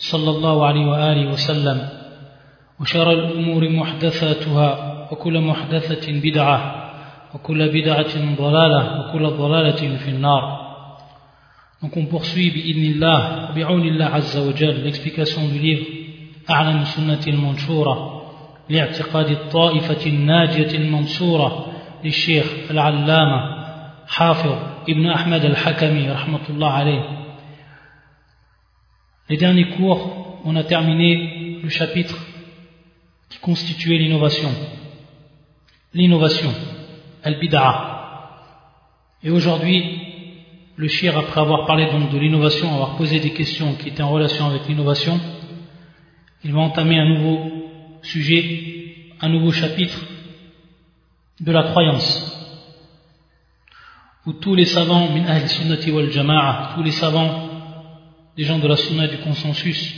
صلى الله عليه وآله وسلم وشر الأمور محدثاتها وكل محدثة بدعة وكل بدعة ضلالة وكل ضلالة في النار. Donc on poursuit bi'idnillah, bi'awnillah azza wa jal, l'explication du livre أعلم سنة المنشورة لاعتقاد الطائفة الناجية المنصورة للشيخ العلامة حافظ ابن أحمد الحكمي رحمة الله عليه Les derniers cours, on a terminé le chapitre qui constituait l'innovation. L'innovation, al-bid'a. Et aujourd'hui, le shir, après avoir parlé donc de l'innovation, avoir posé des questions qui étaient en relation avec l'innovation, il va entamer un nouveau sujet, un nouveau chapitre de la croyance. Où tous les savants, min ahl sunnati wal jama'a, tous les savants des gens de la sunna du consensus,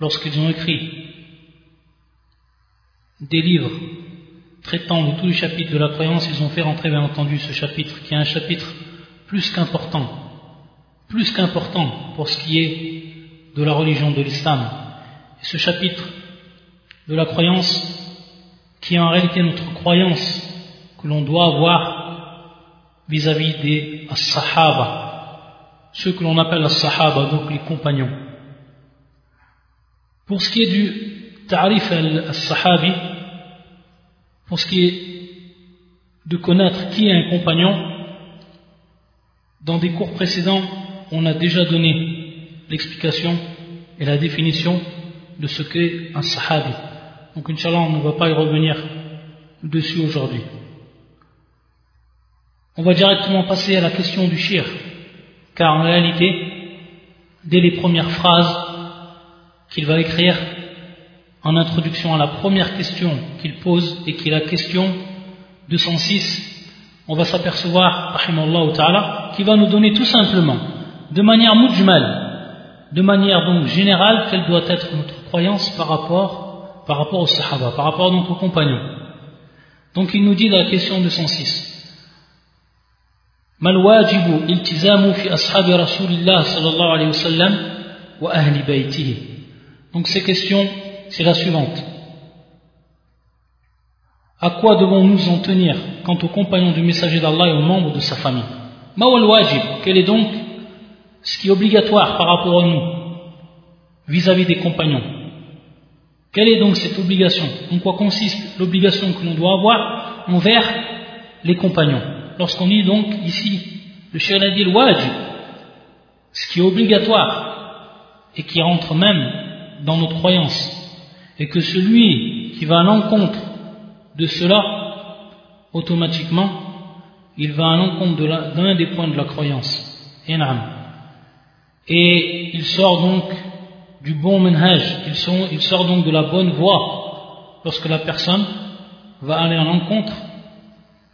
lorsqu'ils ont écrit des livres traitant de tous les chapitres de la croyance, ils ont fait rentrer bien entendu ce chapitre, qui est un chapitre plus qu'important, plus qu'important pour ce qui est de la religion de l'islam. Et ce chapitre de la croyance, qui est en réalité notre croyance que l'on doit avoir vis-à-vis des sahaba, ceux que l'on appelle les sahaba, donc les compagnons. Pour ce qui est du ta'rif al-sahabi, pour ce qui est de connaître qui est un compagnon, dans des cours précédents, on a déjà donné l'explication et la définition de ce qu'est un sahabi. Donc, Inch'Allah, on ne va pas y revenir dessus aujourd'hui. On va directement passer à la question du shir, car en réalité, dès les premières phrases qu'il va écrire en introduction à la première question qu'il pose et qui est la question 206, on va s'apercevoir, ta'ala, qui va nous donner tout simplement, de manière mujmal, de manière donc générale, quelle doit être notre croyance par rapport, par rapport aux sahaba, par rapport donc aux compagnons. Donc il nous dit dans la question 206, ما الواجب التزام في أصحاب رسول الله صلى الله عليه وسلم وأهل بيته Donc ces questions, c'est la suivante. À quoi devons-nous en tenir quant aux compagnons du messager d'Allah et aux membres de sa famille Mawal wajib, quel est donc ce qui est obligatoire par rapport à nous vis-à-vis des compagnons Quelle est donc cette obligation En quoi consiste l'obligation que l'on doit avoir envers les compagnons Lorsqu'on dit donc ici, le cher a dit le ce qui est obligatoire et qui rentre même dans notre croyance, et que celui qui va à l'encontre de cela, automatiquement, il va à l'encontre d'un des points de la croyance. Et il sort donc du bon menhaj, il sort donc de la bonne voie lorsque la personne va aller à l'encontre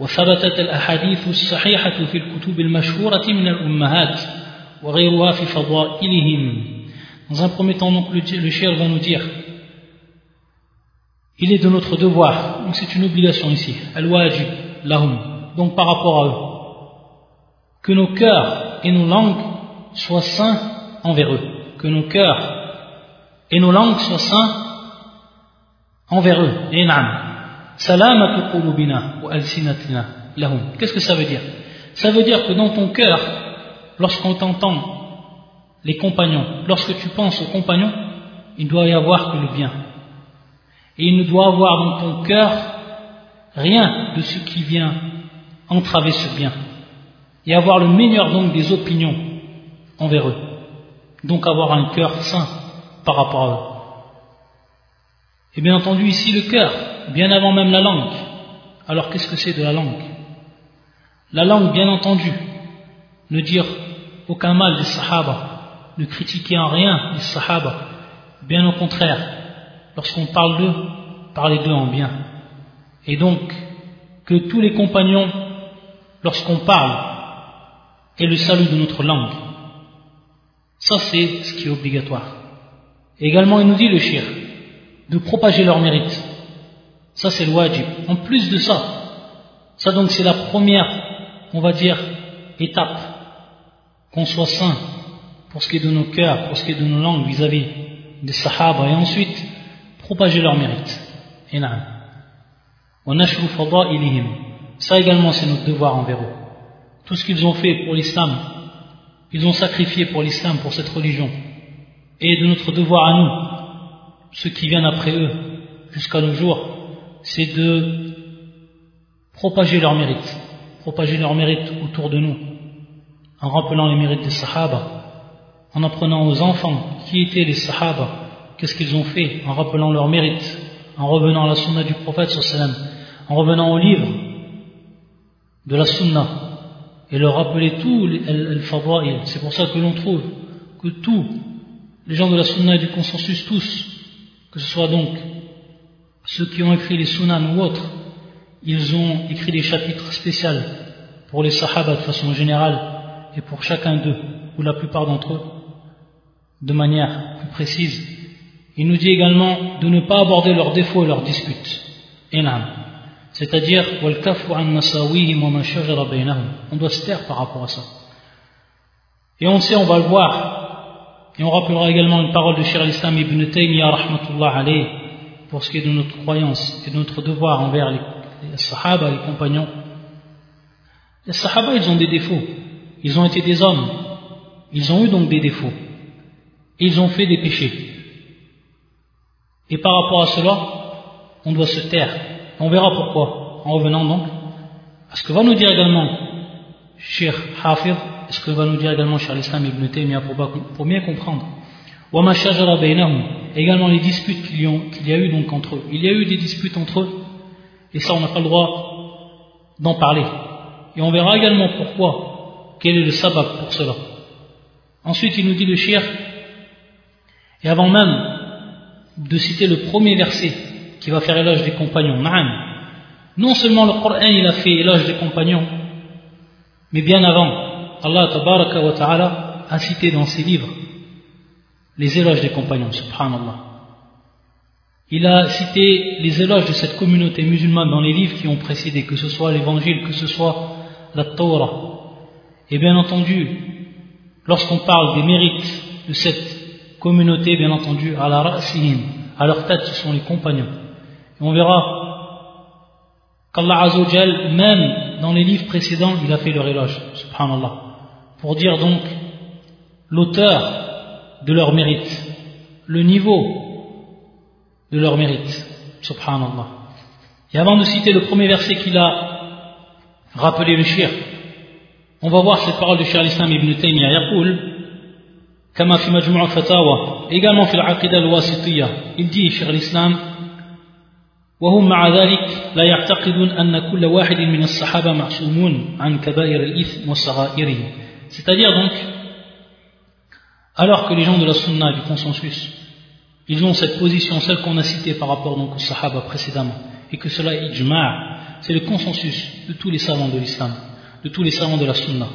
وثبتت الأحاديث الصحيحة في الكتب المشهورة من الأمهات وغيرها في فضائلهم Dans un premier temps, donc, le, le cher va nous dire il est de notre devoir, donc c'est une obligation ici, al-wajib, lahum, donc par rapport à eux, que nos cœurs et nos langues soient saints envers eux, que nos cœurs et nos langues soient saints envers eux. Et Salamatu qulubina wa alsinatina lahum. Qu'est-ce que ça veut dire? Ça veut dire que dans ton cœur, lorsqu'on t'entend les compagnons, lorsque tu penses aux compagnons, il doit y avoir que le bien. Et il ne doit avoir dans ton cœur rien de ce qui vient entraver ce bien et avoir le meilleur donc des opinions envers eux. Donc avoir un cœur sain par rapport à eux. Et bien entendu ici le cœur, bien avant même la langue. Alors qu'est-ce que c'est de la langue? La langue, bien entendu, ne dire aucun mal des sahaba, ne critiquer en rien les sahaba, bien au contraire, lorsqu'on parle d'eux, parler d'eux en bien. Et donc, que tous les compagnons, lorsqu'on parle, aient le salut de notre langue. Ça, c'est ce qui est obligatoire. également, il nous dit le shir, de propager leur mérite. Ça, c'est le wajib. En plus de ça, ça donc c'est la première, on va dire, étape, qu'on soit saint pour ce qui est de nos cœurs, pour ce qui est de nos langues vis-à-vis des sahaba, et ensuite, propager leur mérite. Et ça également, c'est notre devoir envers eux. Tout ce qu'ils ont fait pour l'islam, ils ont sacrifié pour l'islam, pour cette religion. Et de notre devoir à nous, ceux qui viennent après eux, jusqu'à nos jours, c'est de propager leur mérite, propager leur mérite autour de nous, en rappelant les mérites des sahaba, en apprenant aux enfants qui étaient les sahaba, qu'est-ce qu'ils ont fait, en rappelant leur mérite, en revenant à la sunna du prophète en revenant au livre de la sunna et leur rappeler tout le. C'est pour ça que l'on trouve que tous les gens de la sunna et du consensus, tous, que ce soit donc ceux qui ont écrit les sunan ou autres, ils ont écrit des chapitres spéciaux pour les sahaba de façon générale et pour chacun d'eux, ou la plupart d'entre eux, de manière plus précise. Il nous dit également de ne pas aborder leurs défauts et leurs disputes. C'est-à-dire, on doit se taire par rapport à ça. Et on sait, on va le voir, et on rappellera également une parole de Shir al-Islam ibn Taymiyyah rahmatullah alayh, pour ce qui est de notre croyance et de notre devoir envers les, les sahaba, les compagnons. Les sahaba, ils ont des défauts. Ils ont été des hommes. Ils ont eu donc des défauts. ils ont fait des péchés. Et par rapport à cela, on doit se taire. On verra pourquoi. En revenant donc à ce que va nous dire également Cheikh Hafid, ce que va nous dire également Cheikh l'Islam ibn Taymiyyah pour, bien comprendre? Également les disputes qu'il y, a eu donc entre eux. Il y a eu des disputes entre eux, et ça on n'a pas le droit d'en parler. Et on verra également pourquoi, quel est le sabbat pour cela. Ensuite il nous dit le shir, et avant même de citer le premier verset qui va faire éloge des compagnons. Non seulement le Coran il a fait éloge des compagnons, mais bien avant, Allah wa ta'ala a cité dans ses livres les éloges des compagnons, subhanallah. Il a cité les éloges de cette communauté musulmane dans les livres qui ont précédé, que ce soit l'évangile, que ce soit la Torah. Et bien entendu, lorsqu'on parle des mérites de cette communauté, bien entendu, à la à leur tête, ce sont les compagnons. Et on verra qu'Allah Azzawajal, même dans les livres précédents, il a fait leur éloge, subhanallah, pour dire donc l'auteur de leur mérite, le niveau de leur mérite, subhanallah. Et avant de citer le premier verset qu'il a rappelé le shir, on va voir cette parole de Cheikh al-Islam ibn Taymiyyah, يقول كما في مجموع الفتاوى également في العقيدة الواسطية il dit Cheikh al-Islam وهم مع ذلك لا يعتقدون أن كل واحد من الصحابة معصومون عن كبائر الإثم وصغائره c'est-à-dire donc alors que les gens de la sunna du consensus ils ont cette position celle qu'on a citée par rapport donc aux sahaba précédemment et que cela est ijma' c'est le consensus de tous les savants de l'islam de tous les savants de la sunna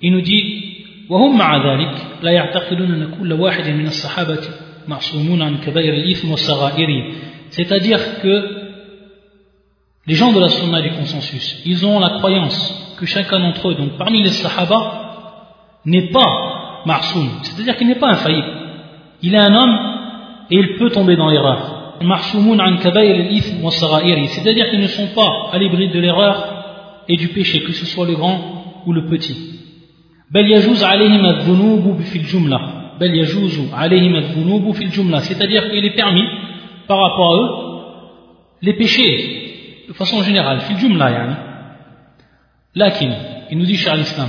il nous dit وهم مع ذلك لا يعتقدون أن كل واحد من الصحابة معصومون عن كبائر الإثم وصغائره c'est-à-dire que les gens de la sunna du consensus, ils ont la croyance que chacun d'entre eux, donc parmi les sahaba, n'est pas marsoum, c'est-à-dire qu'il n'est pas infaillible. Il est un homme et il peut tomber dans l'erreur. C'est-à-dire qu'ils ne sont pas à l'hybride de l'erreur et du péché, que ce soit le grand ou le petit. c'est-à-dire qu'il est permis par rapport à eux les péchés de façon générale في الجملة يعني لكن il nous dit شيخ الإسلام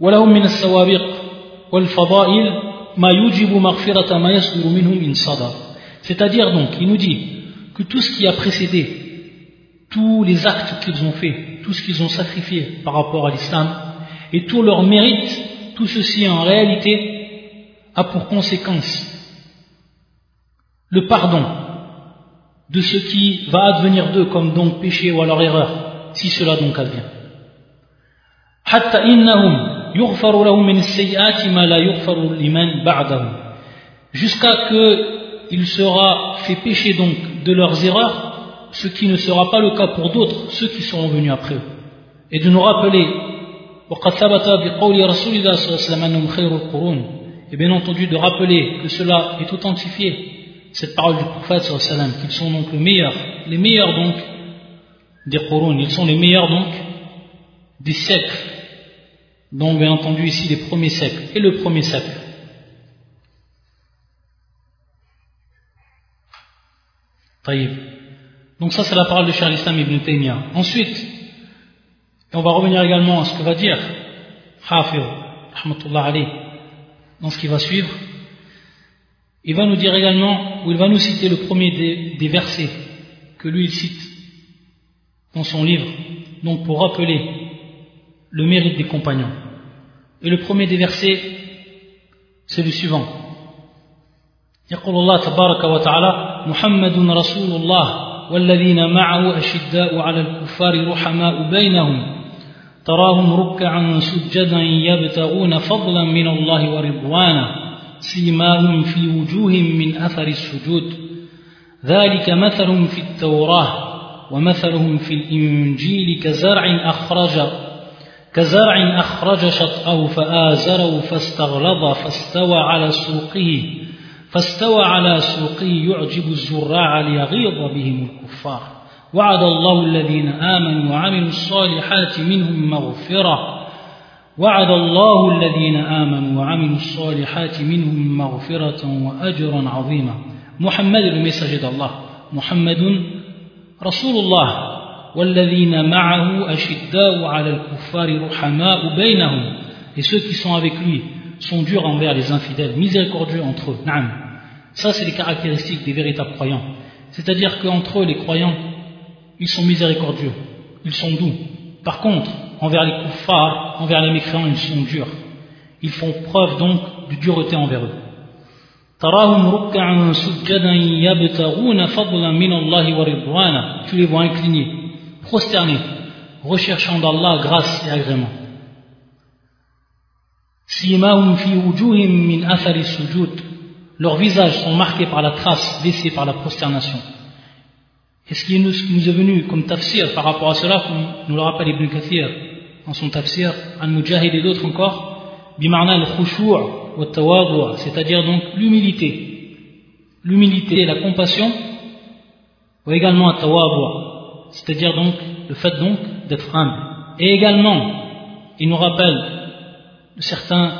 ولهم من السوابق والفضائل ما يوجب مغفرة ما يصدر منهم إن صدر c'est-à-dire donc il nous dit que tout ce qui a précédé tous les actes qu'ils ont fait tout ce qu'ils ont sacrifié par rapport à l'islam et tout leur mérite tout ceci en réalité a pour conséquence le pardon de ce qui va advenir d'eux comme donc péché ou alors erreur, si cela donc advient. Jusqu'à que il sera fait pécher donc de leurs erreurs, ce qui ne sera pas le cas pour d'autres, ceux qui seront venus après eux. Et de nous rappeler, et bien entendu de rappeler que cela est authentifié cette parole du prophète sallam qu'ils sont donc les meilleurs, les meilleurs donc des Qurun, ils sont les meilleurs donc des siècles, donc bien entendu ici les premiers siècles, et le premier siècle. Donc ça c'est la parole de Cheikh Islam ibn Taymiyyah. Ensuite, on va revenir également à ce que va dire Hafir, dans ce qui va suivre, il va nous dire également, ou il va nous citer le premier des, versets que lui il cite dans son livre, donc pour rappeler le mérite des compagnons. Et le premier des versets, c'est le suivant. يقول الله تبارك وتعالى محمد رسول الله والذين معه أشداء على الكفار رحماء بينهم تراهم ركعا سجدا يبتغون فضلا من الله ورضوانا سيماهم في وجوههم من أثر السجود. ذلك مثلهم في التوراة ومثلهم في الإنجيل كزرع أخرج كزرع أخرج شطأه فآزره فاستغلظ فاستوى على سوقه فاستوى على سوقه يعجب الزراع ليغيظ بهم الكفار. وعد الله الذين آمنوا وعملوا الصالحات منهم مغفرة. وعد الله الذين آمنوا وعملوا الصالحات منهم مغفرة وأجرا عظيما محمد le messager d'Allah محمد رسول الله والذين معه أشداء على الكفار رحماء بينهم et ceux qui sont avec lui sont durs envers les infidèles miséricordieux entre eux نعم ça c'est les caractéristiques des véritables croyants c'est-à-dire qu'entre eux les croyants ils sont miséricordieux ils sont doux par contre envers les kuffars, envers les mécréants, ils sont durs. Ils font preuve donc de dureté envers eux. Tu les vois inclinés, prosternés, recherchant d'Allah grâce et agrément. Leurs visages sont marqués par la trace laissée par la prosternation. Et ce qui nous, est venu comme tafsir par rapport à cela, comme nous le rappelle Ibn Kathir dans son tafsir, Al-Mujahid et d'autres encore, bimarna al c'est-à-dire donc l'humilité. L'humilité et la compassion, ou également al c'est-à-dire donc le fait donc d'être humble. Et également, il nous rappelle certains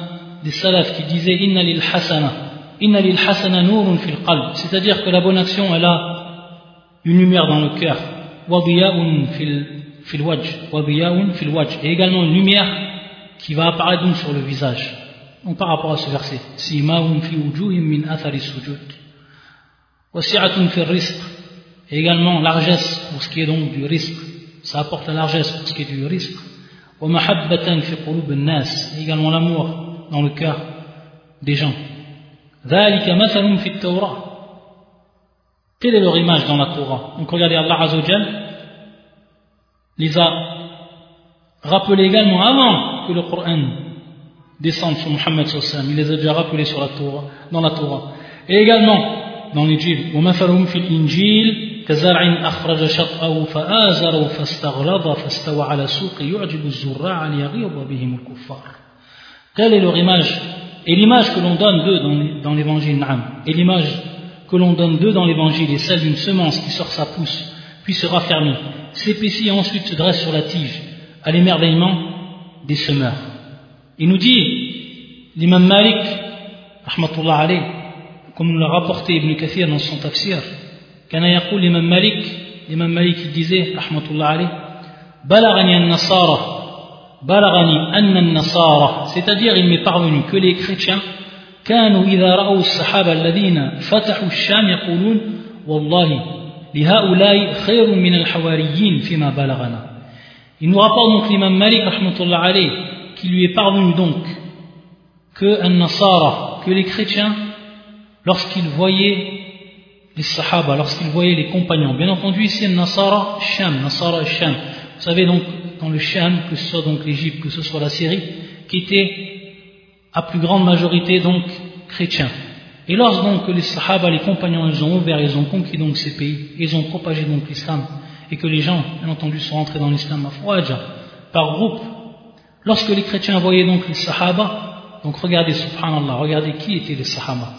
des salafs qui disaient Inna lil hasana, Inna lil nurun fil qalb, c'est-à-dire que la bonne action elle a une lumière dans le cœur, et également une lumière qui va apparaître donc sur le visage. Donc par rapport à ce verset, et également largesse pour ce qui est donc du risque, ça apporte la largesse pour ce qui est du risque. Et également l'amour dans le cœur des gens. Quelle est leur image dans la Torah Donc regardez, Allah Azzawajal les a rappelés également avant que le Coran descende sur Muhammad sallallahu il les a déjà rappelés sur la Torah, dans la Torah. Et également dans l'Injil, وَمَثَلُهُمْ فِي الْإِنْجِيلِ كزرع أخرج شطأه فآزره فاستغلظ فاستوى على سوق يعجب الزراع ليغيظ بهم الكفار. Quelle est leur image Et l'image que l'on donne d'eux dans l'évangile, et l'image que l'on donne d'eux dans l'évangile est celle d'une semence qui sort sa pousse, puis se raffermit, s'épaissit et ensuite se dresse sur la tige, à l'émerveillement des semeurs. Il nous dit, l'imam Malik, rahmatullah alayh, comme nous l'a rapporté Ibn Kathir dans son tafsir, كان يقول l'imam Malik Imam Malik il disait, rahmatullah alayh, Balagani an-nasara, balagani an-nasara, c'est-à-dire il m'est parvenu que les chrétiens, كانوا إذا رأوا الصحابة الذين فتحوا الشام يقولون والله لهؤلاء خير من الحواريين فيما بلغنا Il nous rapporte donc l'imam Malik rahmatullah alayh, qui lui est parvenu donc que un Nasara, que les chrétiens, lorsqu'ils voyaient les Sahaba, lorsqu'ils voyaient les compagnons, bien entendu ici un Nasara Sham, Nasara Sham, vous savez donc dans le Sham, que ce soit donc l'Égypte, que ce soit la Syrie, qui était à plus grande majorité donc chrétiens. Et lorsque les Sahaba, les compagnons, ils ont ouvert, ils ont conquis donc ces pays, ils ont propagé donc l'islam, et que les gens, bien entendu, sont entrés dans l'islam par groupe, lorsque les chrétiens voyaient donc les Sahaba, donc regardez, subhanallah, regardez qui étaient les Sahaba.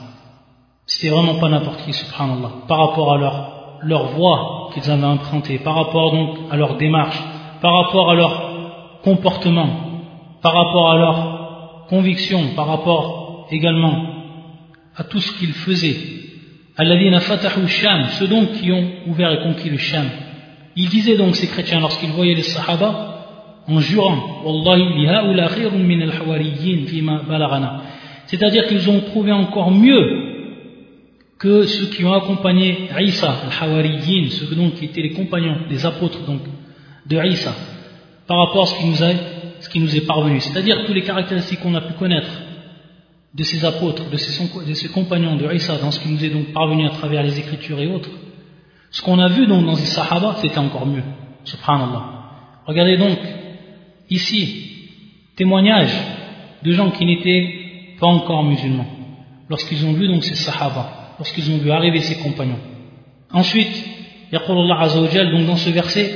C'était vraiment pas n'importe qui, subhanallah, par rapport à leur, leur voie qu'ils avaient empruntée, par rapport donc à leur démarche, par rapport à leur comportement, par rapport à leur conviction, par rapport également à tout ce qu'ils faisaient. Alladina fatahu Sham, ceux donc qui ont ouvert et conquis le Sham. Ils disaient donc ces chrétiens lorsqu'ils voyaient les Sahaba en jurant c'est-à-dire qu'ils ont trouvé encore mieux que ceux qui ont accompagné Isa, al-Hawariyin, ceux donc qui étaient les compagnons, les apôtres donc de Isa, par rapport à ce qui nous, est parvenu. C'est-à-dire tous les caractéristiques qu'on a pu connaître de ces apôtres, de ces, compagnons de Isa, dans ce qui nous est donc parvenu à travers les Écritures et autres, ce qu'on a vu donc dans les Sahaba, c'était encore mieux. Subhanallah. Regardez donc ici témoignage de gens qui n'étaient pas encore musulmans, lorsqu'ils ont vu donc ces Sahaba, lorsqu'ils ont vu arriver ces compagnons. Ensuite, يقول الله عز وجل donc dans ce verset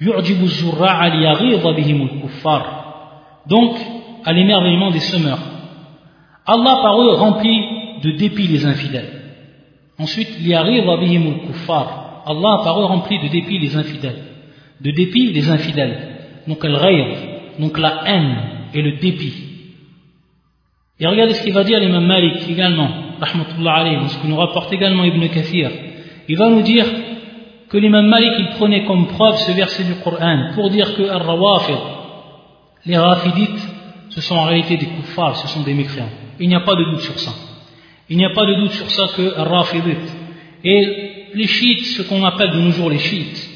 يعجب الزراع ليغيظ بهم الكفار donc à l'émerveillement des semeurs Allah par eux remplit de dépit les infidèles. Ensuite, Allah par eux remplit de dépit les infidèles. De dépit les infidèles. Donc al donc la haine et le dépit. Et regardez ce qu'il va dire l'imam Malik également, rahmatullah alayhi, ce que nous rapporte également Ibn Kathir. Il va nous dire que l'imam Malik il prenait comme preuve ce verset du Coran pour dire que les Rafidites, ce sont en réalité des kuffars, ce sont des mécréants. Il n'y a pas de doute sur ça. Il n'y a pas de doute sur ça que Rafidit. Et les chiites, ce qu'on appelle de nos jours les chiites,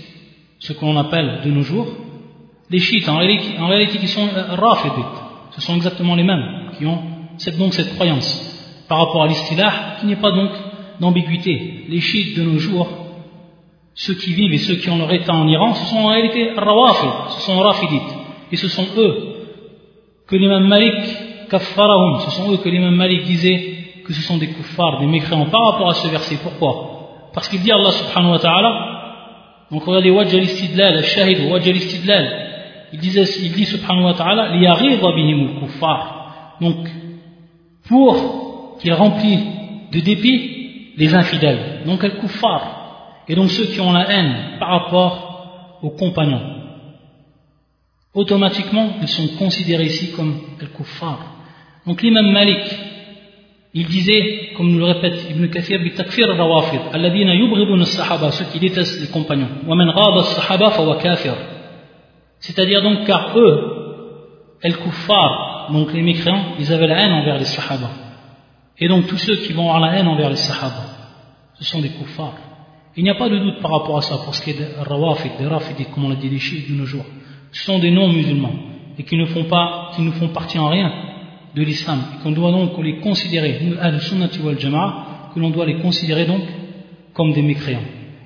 ce qu'on appelle de nos jours, les chiites, en réalité, qui sont euh, Rafidit, ce sont exactement les mêmes, qui ont cette, donc cette croyance. Par rapport à l'istilah, il n'y a pas donc d'ambiguïté. Les chiites de nos jours, ceux qui vivent et ceux qui ont leur état en Iran, ce sont en réalité Rawafid, ce sont Rafidites. Et ce sont eux que l'imam Malik ce sont eux que l'imam Malik disait que ce sont des kuffars, des mécréants par rapport à ce verset. Pourquoi? Parce qu'il dit Allah subhanahu wa ta'ala, donc regardez Wajj al-istidlal, al-shahid, Wajj al-istidlal, il, disait, dit subhanahu wa ta'ala, bihim kuffar Donc, pour qu'il remplisse de dépit les infidèles, donc al-kuffar, et donc ceux qui ont la haine par rapport aux compagnons. Automatiquement, ils sont considérés ici comme al-kuffar. Donc l'imam Malik, il disait, comme nous le répète Ibn Kathir, bitakfir rawafid, alladina yubghidun sahaba ceux qui détestent les compagnons. Man ghada sahaba fa kafir. C'est-à-dire donc car eux, el kuffar, donc les mécréants, ils avaient la haine envers les sahaba. Et donc tous ceux qui vont avoir la haine envers les sahaba, ce sont des kuffars. Il n'y a pas de doute par rapport à ça, pour ce qui est des rawafid, des rafidis, comme on l'a dit, des chiites de nos jours. Ce sont des non-musulmans, et qui ne font pas, qui ne font partie en rien de l'islam, qu'on doit donc les considérer, nous, que l'on doit les considérer donc comme des mécréants.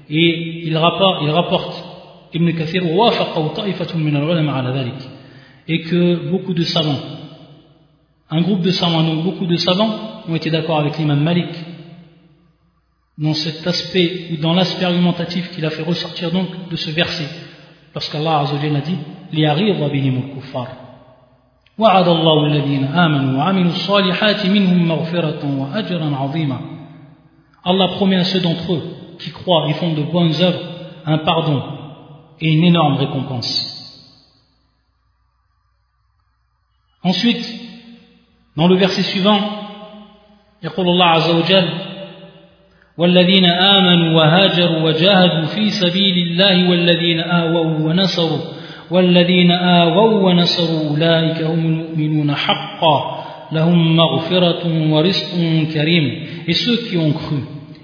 Et il rapporte, il rapporte Ibn Kathir, et que beaucoup de savants, un groupe de savants, donc beaucoup de savants, ont été d'accord avec l'imam Malik dans cet aspect ou dans l'aspect argumentatif qu'il a fait ressortir donc de ce verset. Parce qu'Allah a dit, « Li'ari'u kuffar » وعد الله الذين آمنوا وعملوا الصالحات منهم مغفرة وأجرا عظيما Allah promet à ceux d'entre eux qui croient et font de bonnes œuvres un pardon et une énorme récompense. Ensuite, dans le verset suivant, يقول الله عز وجل والذين آمنوا وهاجروا وجاهدوا في سبيل الله والذين آووا ونصروا والذين آووا ونصروا أولئك هم المؤمنون حقا لهم مغفرة ورزق كريم Et ceux qui ont cru,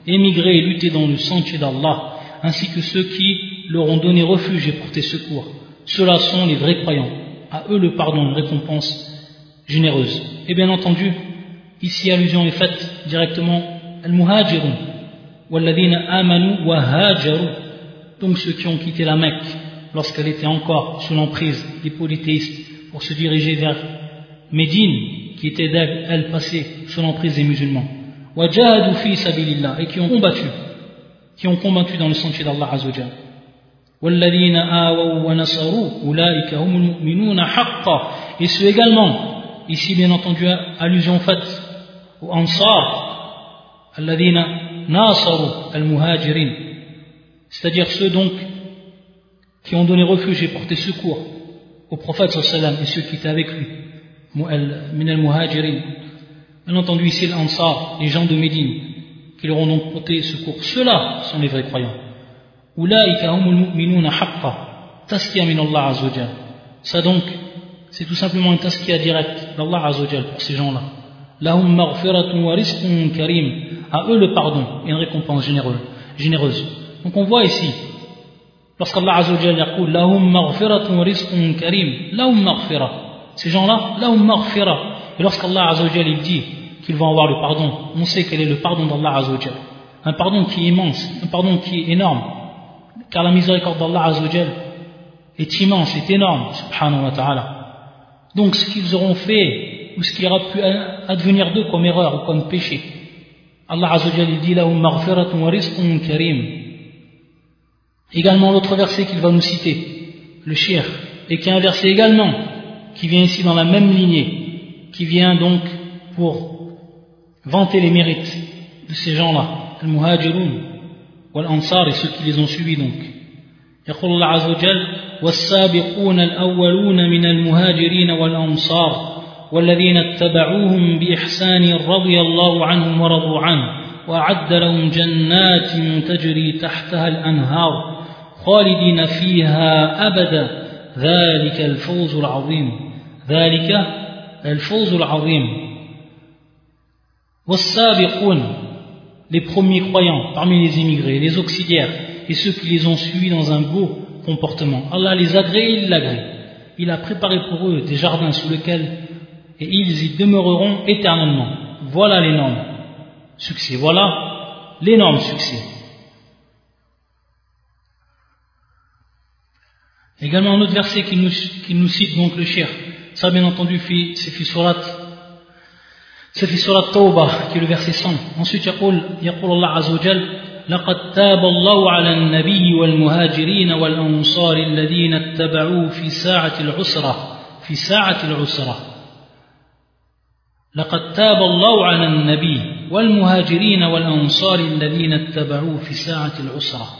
émigré et lutté dans le sentier d'Allah, ainsi que ceux qui leur ont donné refuge et porté secours, ceux-là sont les vrais croyants. À eux le pardon, une récompense généreuse. Et bien entendu, ici allusion est faite directement al-muhajirun, walladhina amanu wa hajaru, donc ceux qui ont quitté la Mecque lorsqu'elle était encore sous l'emprise des polythéistes pour se diriger vers Médine, qui était elle passée sous l'emprise des musulmans. Wa jahadu fi sabilillah, et qui ont combattu, qui ont combattu dans le sentier d'Allah Azzawajal. والذين آووا ونصروا أولئك هم المؤمنون حقا et ceux également ici bien entendu allusion faite aux Ansar الذين ناصروا المهاجرين c'est-à-dire ceux donc qui ont donné refuge et porté secours au prophète sallam et ceux qui étaient avec lui min al-muhajirin bien entendu ici l'Ansar les gens de Médine qui leur ont donc porté secours ceux-là sont les vrais croyants. Ça donc, c'est tout simplement un taskia direct d'Allah azawajal pour ces gens-là. Lahum wa karim. À eux le pardon et une récompense généreuse. Donc on voit ici, lorsqu'Allah azawajal yaqul lahum maghfiratun rizqun karim, lahum maghfira. Ces gens-là, lahum maghfira. Et lorsqu'Allah azawajal il dit qu'ils vont avoir le pardon, on sait quel est le pardon d'Allah azawajal. Un pardon qui est immense, un pardon qui est énorme car la miséricorde d'Allah Azzawajal est immense, est énorme, subhanahu wa ta'ala. Donc ce qu'ils auront fait, ou ce qui aura pu advenir d'eux comme erreur ou comme péché, Allah Azzawajal dit lahum maghfiratun rizqun karim. Également l'autre verset qu'il va nous citer, le shir, et qui est un verset également qui vient ici dans la même lignée, qui vient donc pour vanter les mérites de ces gens-là, al-muhajirun, والأنصار et ceux qui les ont suivis donc يقول الله عز وجل والسابقون الأولون من المهاجرين والأنصار والذين اتبعوهم بإحسان رضي الله عنهم ورضوا عنه وأعد لهم جنات تجري تحتها الأنهار خالدين فيها أبدا ذلك الفوز العظيم ذلك الفوز العظيم والسابقون les premiers croyants parmi les immigrés, les auxiliaires et ceux qui les ont suivis dans un beau comportement. Allah les agrée et il l'agrée. Il a préparé pour eux des jardins sous lesquels et ils y demeureront éternellement. Voilà l'énorme succès. Voilà l'énorme succès. Également un autre verset qui nous, cite donc le cher. Ça bien entendu c'est fi surat C'est في سورة التوبة qui est le verset 100. Ensuite يقول يقول الله عز وجل لقد تاب الله على النبي والمهاجرين والأنصار الذين اتبعوه في ساعة العسرة في ساعة العسرة لقد تاب الله على النبي والمهاجرين والأنصار الذين اتبعوه في ساعة العسرة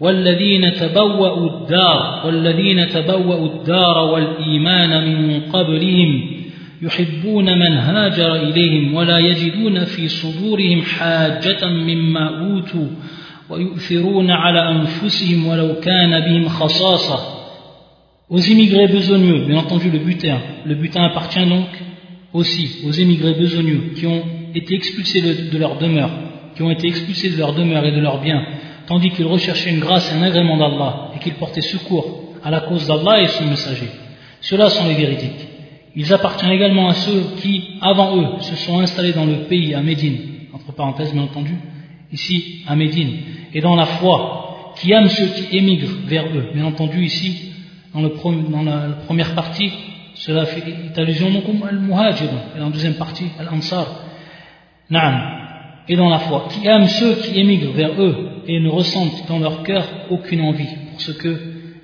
والذين تبوأوا الدار والذين تبوأوا الدار والإيمان من قبلهم يحبون من هاجر إليهم ولا يجدون في صدورهم حاجة مما أوتوا ويؤثرون على أنفسهم ولو كان بهم خصاصة Aux immigrés besogneux, bien entendu le butin, le butin appartient donc aussi aux immigrés besogneux qui ont été expulsés de leur demeure, qui ont été expulsés de leur demeure et de leurs biens, tandis qu'ils recherchaient une grâce et un agrément d'Allah et qu'ils portaient secours à la cause d'Allah et son messager. Ceux-là sont les véridiques. Ils appartiennent également à ceux qui, avant eux, se sont installés dans le pays, à Médine, entre parenthèses bien entendu, ici à Médine, et dans la foi, qui aiment ceux qui émigrent vers eux. Bien entendu ici, dans, le, dans la, première partie, cela fait allusion donc al-muhajir, et dans la deuxième partie, al-ansar, et dans la foi, qui aiment ceux qui émigrent vers eux et ne ressentent dans leur cœur aucune envie pour ce que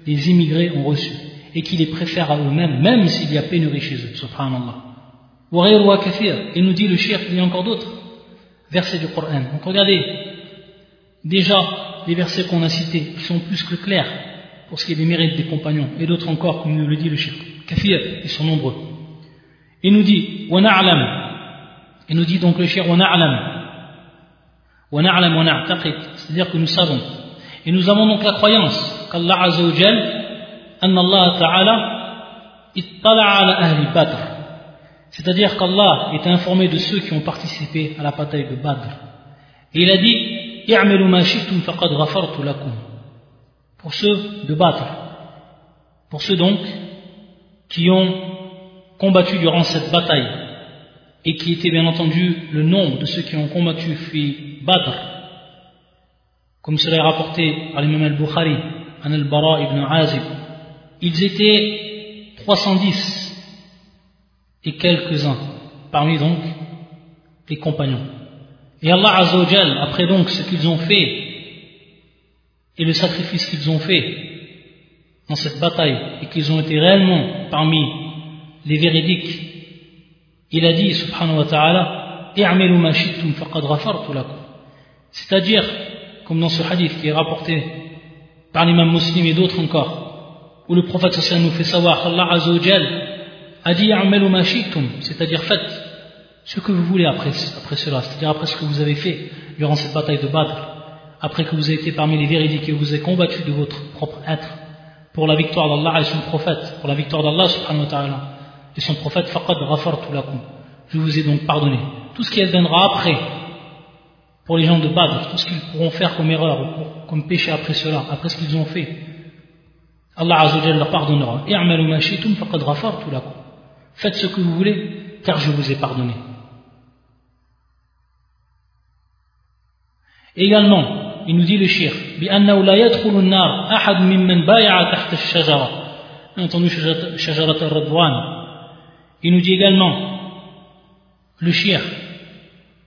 les immigrés ont reçu et qui les préfèrent à eux-mêmes, même s'il y a pénurie chez eux, subhanallah. Et nous dit le shirk, il y a encore d'autres versets du Coran. Donc regardez, déjà les versets qu'on a cités, qui sont plus que clairs pour ce qui est des mérites des compagnons, et d'autres encore, comme nous le dit le shirk. Kafir, ils sont nombreux. Il nous dit, il nous dit donc le shirk, c'est-à-dire que nous savons. Et nous avons donc la croyance qu'Allah Azzawajal, Allah Ta'ala. C'est-à-dire qu'Allah est informé de ceux qui ont participé à la bataille de Badr. Et il a dit, Pour ceux de Badr. Pour ceux donc qui ont combattu durant cette bataille et qui était bien entendu le nombre de ceux qui ont combattu fi Badr, comme cela est rapporté par l'imam al-Bukhari, an al-Bara ibn Azib, ils étaient 310 et quelques-uns parmi donc les compagnons. Et Allah Azzawajal, après donc ce qu'ils ont fait et le sacrifice qu'ils ont fait dans cette bataille et qu'ils ont été réellement parmi les véridiques il a dit, subhanahu wa ta'ala, C'est-à-dire, comme dans ce hadith qui est rapporté par l'imam muslim et d'autres encore, où le prophète nous fait savoir azawajal a dit c'est-à-dire faites ce que vous voulez après, après cela, c'est-à-dire après ce que vous avez fait durant cette bataille de Badr, après que vous avez été parmi les véridiques et que vous avez combattu de votre propre être pour la victoire d'Allah et son prophète, pour la victoire d'Allah subhanahu wa ta'ala et son prophète faqad ghafartu lakum je vous ai donc pardonné tout ce qui viendra après pour les gens de Badr tout ce qu'ils pourront faire comme erreur ou comme péché après cela après ce qu'ils ont fait Allah Azzawajal leur pardonnera i'malu ma shi'tum faqad ghafartu lakum faites ce que vous voulez car je vous ai pardonné également il nous dit le shir بأنه لا يدخل النار أحد ممن بايع تحت الشجرة entendu شجرة الرضوان il nous dit également le shir,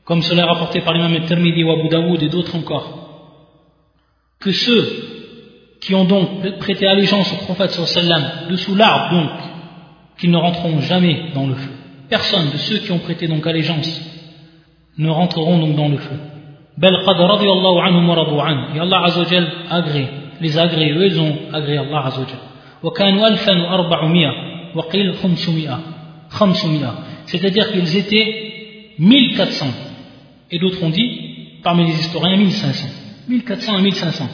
comme cela est rapporté par l'imam al-Tirmidhi ou Abu Daoud et d'autres encore, que ceux qui ont donc prêté allégeance au prophète sallam dessous l'arbre donc, qu'ils ne rentreront jamais dans le feu. Personne de ceux qui ont prêté donc allégeance ne rentreront donc dans le feu. Et Allah Azzawajal a agréé, les a agréés, eux ils ont agréé Allah Azzawajal. C'est-à-dire qu'ils étaient 1400. Et d'autres ont dit, parmi les historiens, 1500. 1400 et 1500.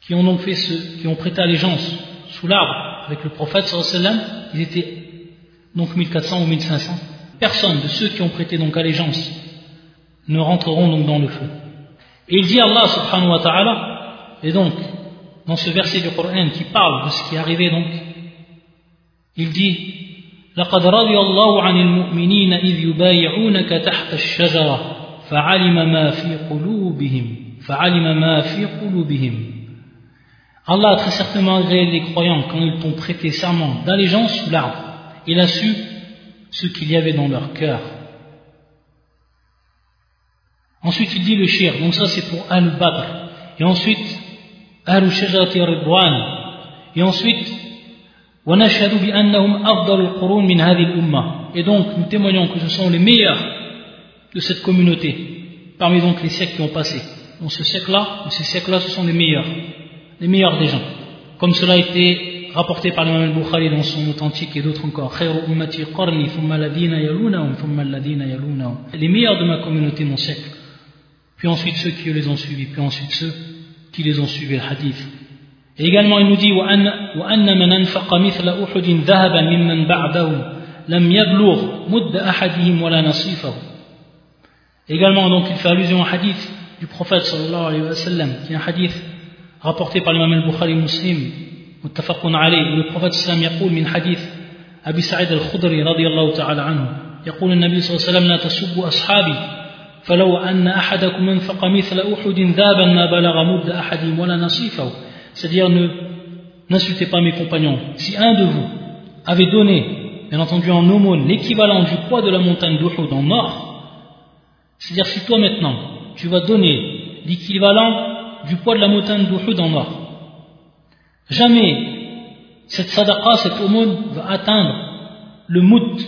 Qui ont donc fait ce, qui ont prêté allégeance sous l'arbre avec le prophète sallam, ils étaient donc 1400 ou 1500. Personne de ceux qui ont prêté donc allégeance ne rentreront donc dans le feu. Et il dit Allah subhanahu wa ta'ala, et donc, dans ce verset du Coran qui parle de ce qui est arrivé donc, il dit, لقد رضي الله عن المؤمنين إذ يبايعونك تحت الشجرة فعلم ما في قلوبهم فعلم ما في قلوبهم Allah a très certainement agréé les croyants quand ils t'ont prêté serment d'allégeance sous l'arbre. Il a su ce qu'il y avait dans leur cœur. Ensuite, il dit le shir, donc ça c'est pour Al-Badr. Et ensuite, Al-Shajati Ridwan. Et ensuite, et donc nous témoignons que ce sont les meilleurs de cette communauté parmi donc les siècles qui ont passé. Donc ce siècle-là siècles-là ce sont les meilleurs les meilleurs des gens. Comme cela a été rapporté par l'imam al-Bukhari dans son authentique et d'autres encore. Les meilleurs de ma communauté mon siècle. Puis ensuite ceux qui les ont suivis puis ensuite ceux qui les ont suivis le hadith Et également, il nous dit. Également, donc, il fait allusion au hadith du prophète sallallahu alayhi wa sallam, qui est un hadith rapporté par l'imam al-Bukhari muslim, متفق عليه, où le prophète sallam يقول من حديث أبي سعيد الخضري رضي الله تعالى عنه يقول النبي صلى الله عليه وسلم لا تسبوا أصحابي فلو أن أحدكم انفق مثل أحد ذابا ما بلغ مد أحدهم ولا نصيفه c'est-à-dire n'insultez pas mes compagnons. Si un de vous avait donné, bien entendu en aumône, l'équivalent du poids de la montagne d'Uhud en or, c'est-à-dire si toi maintenant tu vas donner l'équivalent du poids de la montagne d'Uhud en or, Jamais cette sadaqa, cette aumône va atteindre le mout.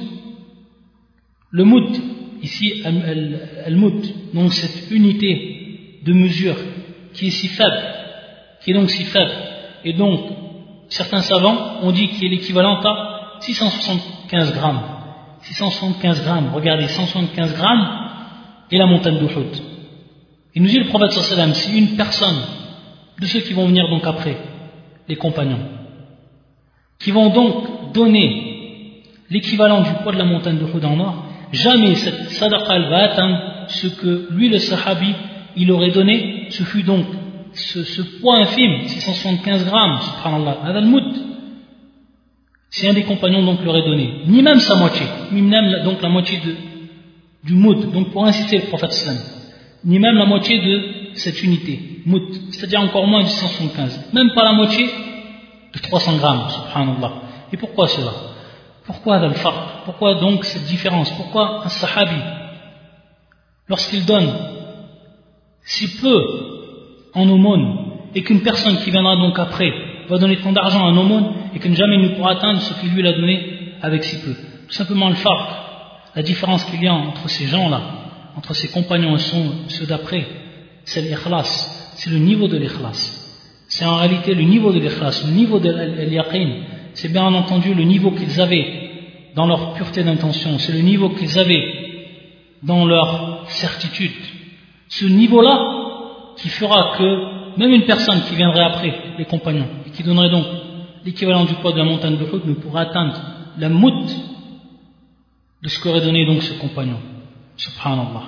Le mout, ici, al-mout, donc cette unité de mesure qui est si faible, qui est donc si faible. Et donc, certains savants ont dit qu'il est l'équivalent à 675 grammes. 675 grammes, regardez, 175 grammes et la montagne d'Uhud. Il nous dit le prophète sallam, si une personne de ceux qui vont venir donc après, les compagnons, qui vont donc donner l'équivalent du poids de la montagne d'Uhud en or, jamais cette sadaqa va atteindre ce que lui le sahabi il aurait donné, ce fut donc ce, poids infime, 675 grammes, subhanallah, adal-mout, si un des compagnons donc l'aurait donné, ni même sa moitié, ni même donc la moitié de, du moud, donc pour inciter le prophète sallam, ni même la moitié de cette unité, moud, c'est-à-dire encore moins de 175, même pas la moitié de 300 grammes, subhanallah. Et pourquoi cela? Pourquoi al Pourquoi donc cette différence? Pourquoi un sahabi, lorsqu'il donne si peu en aumône, et qu'une personne qui viendra donc après va donner tant d'argent en aumône, et que jamais ne pourra atteindre ce qu'il lui a donné avec si peu Tout simplement le farq, la différence qu'il y a entre ces gens-là, entre ses compagnons et ceux d'après, c'est l'ikhlas, c'est le niveau de l'ikhlas. C'est en réalité le niveau de l'ikhlas, le niveau de l'yaqin, c'est bien entendu le niveau qu'ils avaient dans leur pureté d'intention, c'est le niveau qu'ils avaient dans leur certitude. Ce niveau-là qui fera que même une personne qui viendrait après les compagnons et qui donnerait donc l'équivalent du poids de la montagne de Hud ne pourra atteindre la moute de ce qu'aurait donné donc ce compagnon. Subhanallah.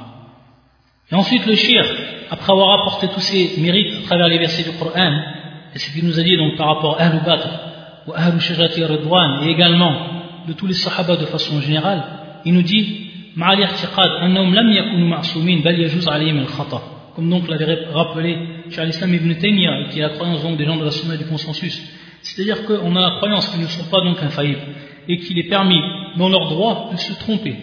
Et ensuite le shir, après avoir apporté tous ses mérites à travers les versets du Coran, et ce qu'il nous a dit donc par rapport à Ahlul Badr, ou Ahlul Shajati Ridwan, et également de tous les Sahaba de façon générale, il nous dit مع الاعتقاد أنهم لم يكونوا معصومين بل يجوز عليهم الخطأ comme donc l'avait rappelé Charles Islam ibn Taymiyyah qui est la croyance donc des gens de la Sunna du consensus c'est-à-dire qu'on a la croyance qu'ils ne sont pas donc infaillibles et qu'il est permis dans leur droit de se tromper.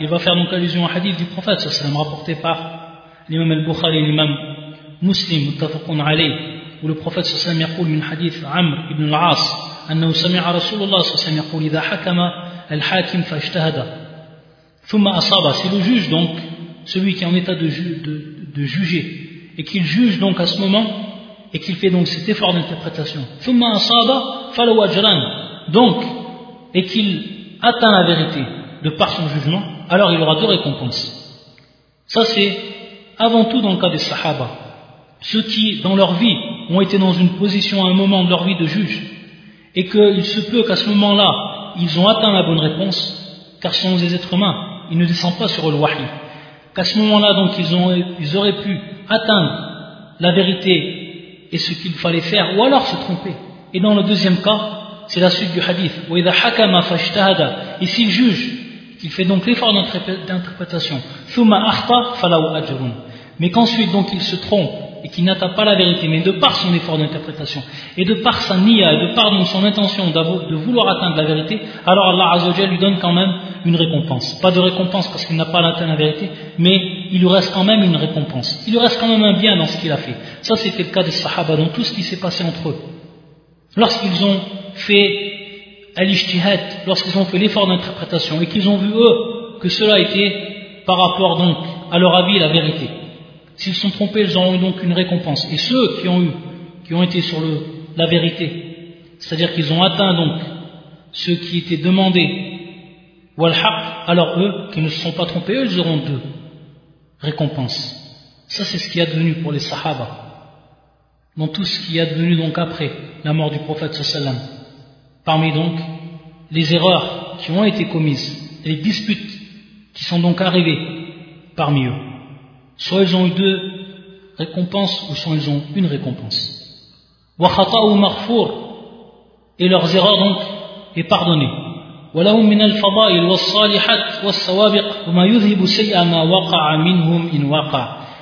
Il va faire donc allusion au hadith du prophète sallam rapporté par l'imam al-Bukhari et l'imam Muslim متفق عليه où le prophète sallam يقول من حديث عمرو بن العاص أنه سمع رسول الله صلى الله عليه وسلم يقول إذا حكم الحاكم فاجتهد ثم أصاب c'est le juge donc celui qui est en état de, juger et qu'il juge donc à ce moment et qu'il fait donc cet effort d'interprétation. Donc, et qu'il atteint la vérité de par son jugement, alors il aura deux récompenses. Ça c'est avant tout dans le cas des Sahaba. Ceux qui, dans leur vie, ont été dans une position à un moment de leur vie de juge, et qu'il se peut qu'à ce moment-là, ils ont atteint la bonne réponse, car ce sont des êtres humains, ils ne descendent pas sur le wahi. Qu'à ce moment-là, donc, ils, ont, ils auraient pu atteindre la vérité et ce qu'il fallait faire, ou alors se tromper. Et dans le deuxième cas, c'est la suite du hadith. Et s'il juge, qu'il fait donc l'effort d'interprétation, mais qu'ensuite donc il se trompe et qu'il n'atteint pas la vérité, mais de par son effort d'interprétation, et de par sa niya, et de par son intention de vouloir atteindre la vérité, alors Allah Azzawajal lui donne quand même une récompense. Pas de récompense parce qu'il n'a pas atteint la vérité, mais il lui reste quand même une récompense. Il lui reste quand même un bien dans ce qu'il a fait. Ça c'était le cas des Sahaba, dans tout ce qui s'est passé entre eux. Lorsqu'ils ont fait al-ijtihad, lorsqu'ils ont fait l'effort d'interprétation, et qu'ils ont vu eux que cela était par rapport à leur avis la vérité. S'ils sont trompés, ils auront donc une récompense. Et ceux qui ont eu, qui ont été sur la vérité, c'est-à-dire qu'ils ont atteint donc ce qui était demandé, alors eux, qui ne se sont pas trompés, eux, ils auront deux récompenses. Ça, c'est ce qui est advenu pour les Sahaba. Dans tout ce qui est advenu donc après la mort du prophète sallam. Parmi donc les erreurs qui ont été commises, les disputes qui sont donc arrivées parmi eux. Soit ils ont eu deux récompenses, ou soit ils ont une récompense. Et leurs erreurs donc est pardonnée.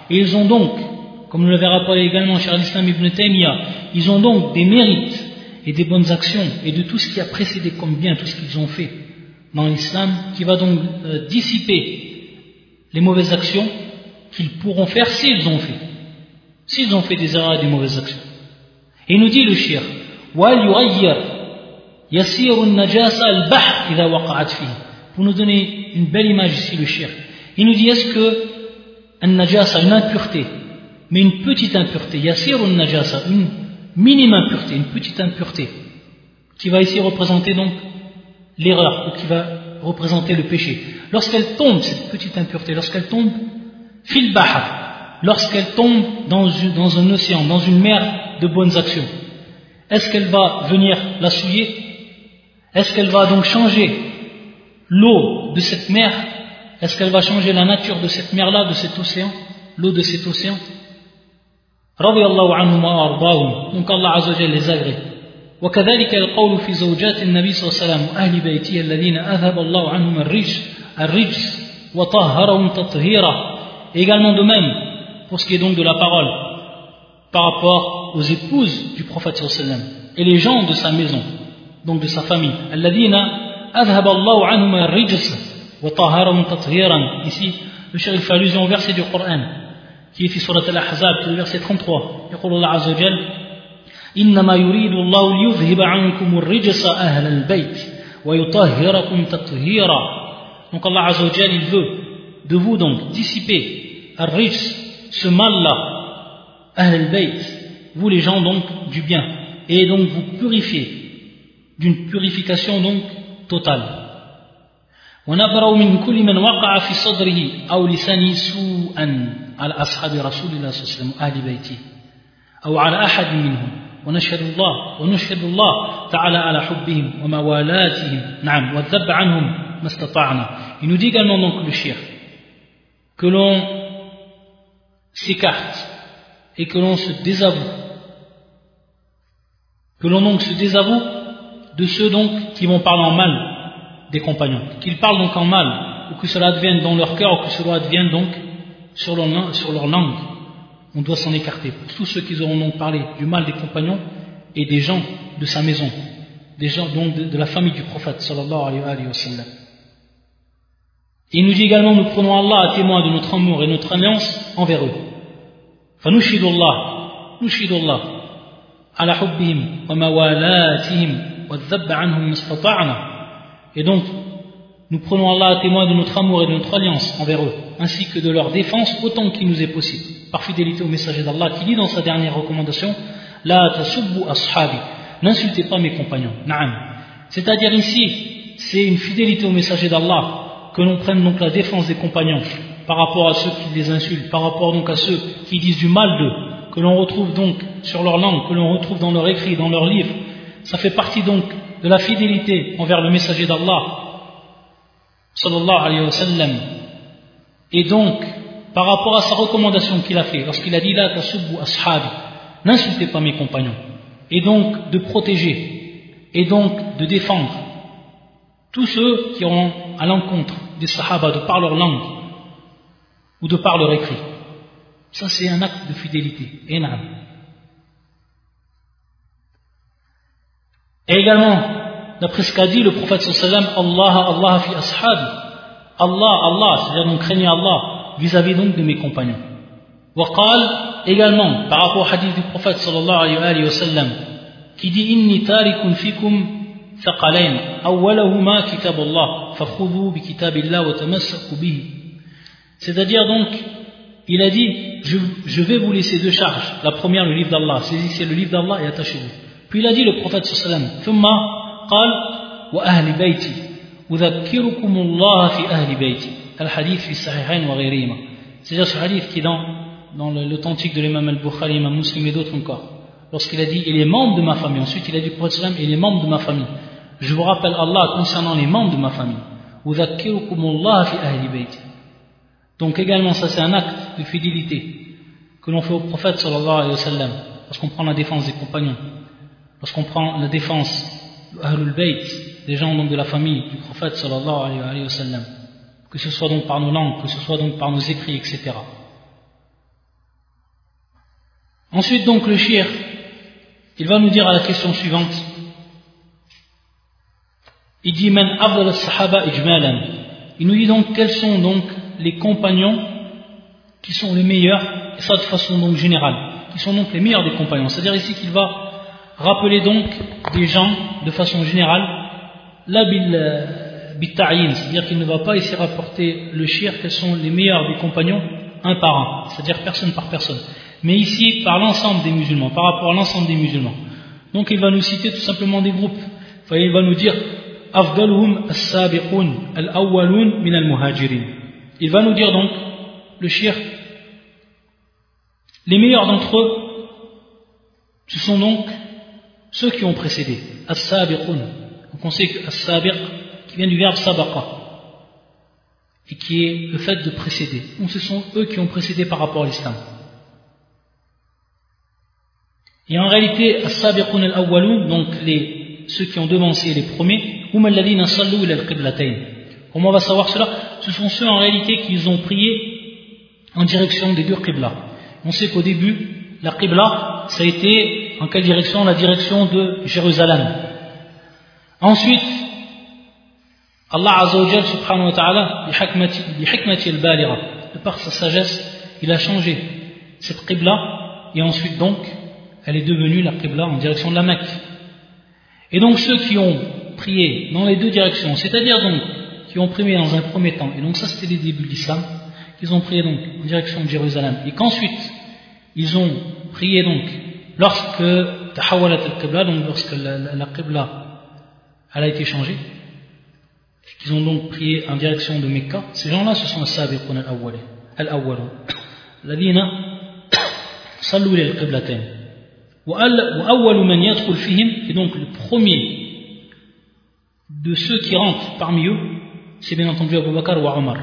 Et ils ont donc, comme nous l'avait rappelé également cher l'islam ibn Taymiyyah, ils ont donc des mérites et des bonnes actions et de tout ce qui a précédé comme bien, tout ce qu'ils ont fait dans l'islam, qui va donc euh, dissiper les mauvaises actions qu'ils pourront faire s'ils ont fait. S'ils ont fait des erreurs et des mauvaises actions. Et nous dit le shir, Pour nous donner une belle image ici, le shir. Il nous dit est-ce que najasa, une impureté, mais une petite impureté, yasir najasa, une minime impureté, une petite impureté, qui va ici représenter donc l'erreur, ou qui va représenter le péché. Lorsqu'elle tombe, cette petite impureté, lorsqu'elle tombe, fil bahar, lorsqu'elle tombe dans, dans un océan, dans une mer de bonnes actions, est-ce qu'elle va venir la souiller Est-ce qu'elle va donc changer l'eau de cette mer Est-ce qu'elle va changer la nature de cette mer-là, de cet océan L'eau de cet océan رضي الله عنهم وأرضاهم donc Allah عز وجل les agrée وكذلك القول في زوجات النبي صلى الله عليه وسلم وأهل بيته الذين أذهب الله عنهم الرجس الرجس وطهرهم تطهيرا également de même pour ce qui est donc de la parole par rapport aux épouses du prophète صلى الله عليه وسلم et les gens de sa maison donc de sa famille الذين أذهب الله عنهم الرجس وطهرهم تطهيرا ici le chef fait allusion au verset du Coran qui est في سورة الأحزاب في verset 33 يقول الله عز وجل إنما يريد الله ليذهب عنكم الرجس أهل البيت ويطهركم تطهيرا donc Allah عز وجل il veut de vous donc dissiper الرجس ce mal-là أهل البيت vous les gens donc du bien et donc vous purifier d'une purification donc totale ونبرأ من كل من وقع في صدره أو لسانه سوءا على أصحاب رسول الله صلى الله عليه وسلم أهل بيته أو على أحد منهم ونشهد الله ونشهد الله تعالى على حبهم وموالاتهم نعم والذب عنهم ما استطعنا Il nous dit également donc le shir que l'on s'écarte et que l'on se désavoue que l'on donc se désavoue de ceux donc qui vont parler en mal des compagnons qu'ils parlent donc en mal ou que cela advienne dans leur cœur ou que cela advienne donc sur leur, sur leur langue, on doit s'en écarter. Pour tous ceux qui auront donc parlé du mal des compagnons et des gens de sa maison, des gens donc de, la famille du prophète il nous dit également, nous prenons Allah à témoin de notre amour et notre alliance envers eux. فنشهد الله نشهد الله على حبهم وموالاتهم والذب عنهم ما et donc nous prenons Allah à témoin de notre amour et de notre alliance envers eux, ainsi que de leur défense autant qu'il nous est possible, par fidélité au messager d'Allah qui dit dans sa dernière recommandation La tasubbu ashabi, n'insultez pas mes compagnons. Na'am. C'est-à-dire ici, c'est une fidélité au messager d'Allah que l'on prenne donc la défense des compagnons par rapport à ceux qui les insultent, par rapport donc à ceux qui disent du mal d'eux, que l'on retrouve donc sur leur langue, que l'on retrouve dans leur écrit, dans leurs livres. Ça fait partie donc de la fidélité envers le messager d'Allah sallallahu alayhi wa. Et donc, par rapport à sa recommandation qu'il a fait, lorsqu'il a dit tasubbu ashabi, n'insultez pas mes compagnons. Et donc, de protéger, et donc de défendre tous ceux qui auront à l'encontre des sahaba de par leur langue ou de par leur écrit. Ça, c'est un acte de fidélité. Énorme. Et également, d'après ce qu'a dit le prophète sallam, Allah, Allah fi ashabi. Allah, Allah, c'est-à-dire donc craignez Allah vis-à-vis donc de mes compagnons. Waqal, également, par rapport au hadith du prophète sallallahu alayhi wa sallam, qui dit Inni tarikun fikum thaqalain, awwalahuma kitab Allah, fakhudhu bi kitabillah wa tamassaku bihi. c'est-à-dire donc il a dit je, je, vais vous laisser deux charges la première le livre d'Allah saisissez le livre d'Allah et attachez-vous puis il a dit le prophète sallallahu alayhi wa sallam ثم قال وأهل بيتي أذكركم الله في أهل بيتي الحديث في الصحيحين وغيرهما c'est-à-dire ce hadith qui est dans, dans l'authentique de l'imam al-Bukhari, l'imam Muslim et d'autres encore lorsqu'il a dit et les membres de ma famille ensuite il a dit prophète et les membres de ma famille je vous rappelle Allah concernant les membres de ma famille أذكركم الله في أهل بيتي donc également ça c'est un acte de fidélité que l'on fait au prophète sallallahu alayhi wa sallam lorsqu'on prend la défense des compagnons lorsqu'on prend la défense Ahlul Bayt, des gens donc de la famille du prophète sallallahu alayhi wa sallam, que ce soit donc par nos langues, que ce soit donc par nos écrits, etc. Ensuite donc le shir, il va nous dire à la question suivante, il dit sahaba. Il nous dit donc quels sont donc les compagnons qui sont les meilleurs, et ça de façon générale, qui sont donc les meilleurs des compagnons. C'est-à-dire ici qu'il va rappeler donc des gens de façon générale, la bitta'yin, c'est-à-dire qu'il ne va pas ici rapporter le shir quels sont les meilleurs des compagnons un par un, c'est-à-dire personne par personne. Mais ici, par l'ensemble des musulmans, par rapport à l'ensemble des musulmans. Donc il va nous citer tout simplement des groupes. il va nous dire as-sabiqun al-awwalun min al-muhajirin. Il va nous dire donc le shir les meilleurs d'entre eux ce sont donc ceux qui ont précédé as-sabiqun. Donc on sait que as-sabiq qui vient du verbe sabaqa et qui est le fait de précéder. Donc ce sont eux qui ont précédé par rapport à l'islam. Et en réalité, as-sabiqun al-awwalun, donc ceux qui ont devancé les premiers, hum alladhina sallu al-qiblatayn. Comment on va savoir cela Ce sont ceux en réalité qui ont prié en direction des deux qibla. On sait qu'au début, la qibla, ça a été en quelle direction? La direction de Jérusalem. Ensuite, Allah Azzawajal subhanahu wa ta'ala, de par sa sagesse, il a changé cette qibla et ensuite donc elle est devenue la qibla en direction de la Mecque. Et donc ceux qui ont prié dans les deux directions, c'est-à-dire donc qui ont prié dans un premier temps, et donc ça c'était les débuts de l'islam, ils ont prié donc en direction de Jérusalem, et qu'ensuite ils ont prié donc lorsque tahawalat al-qibla, donc lorsque la, qibla elle a été changée, qu'ils ont donc prié en direction de Mecca, ces gens-là ce sont les sabiqun al-awwalun, الذين صلوا إلى القبلتين et donc le premier de ceux qui rentrent parmi eux, c'est bien entendu Abu Bakr ou Omar.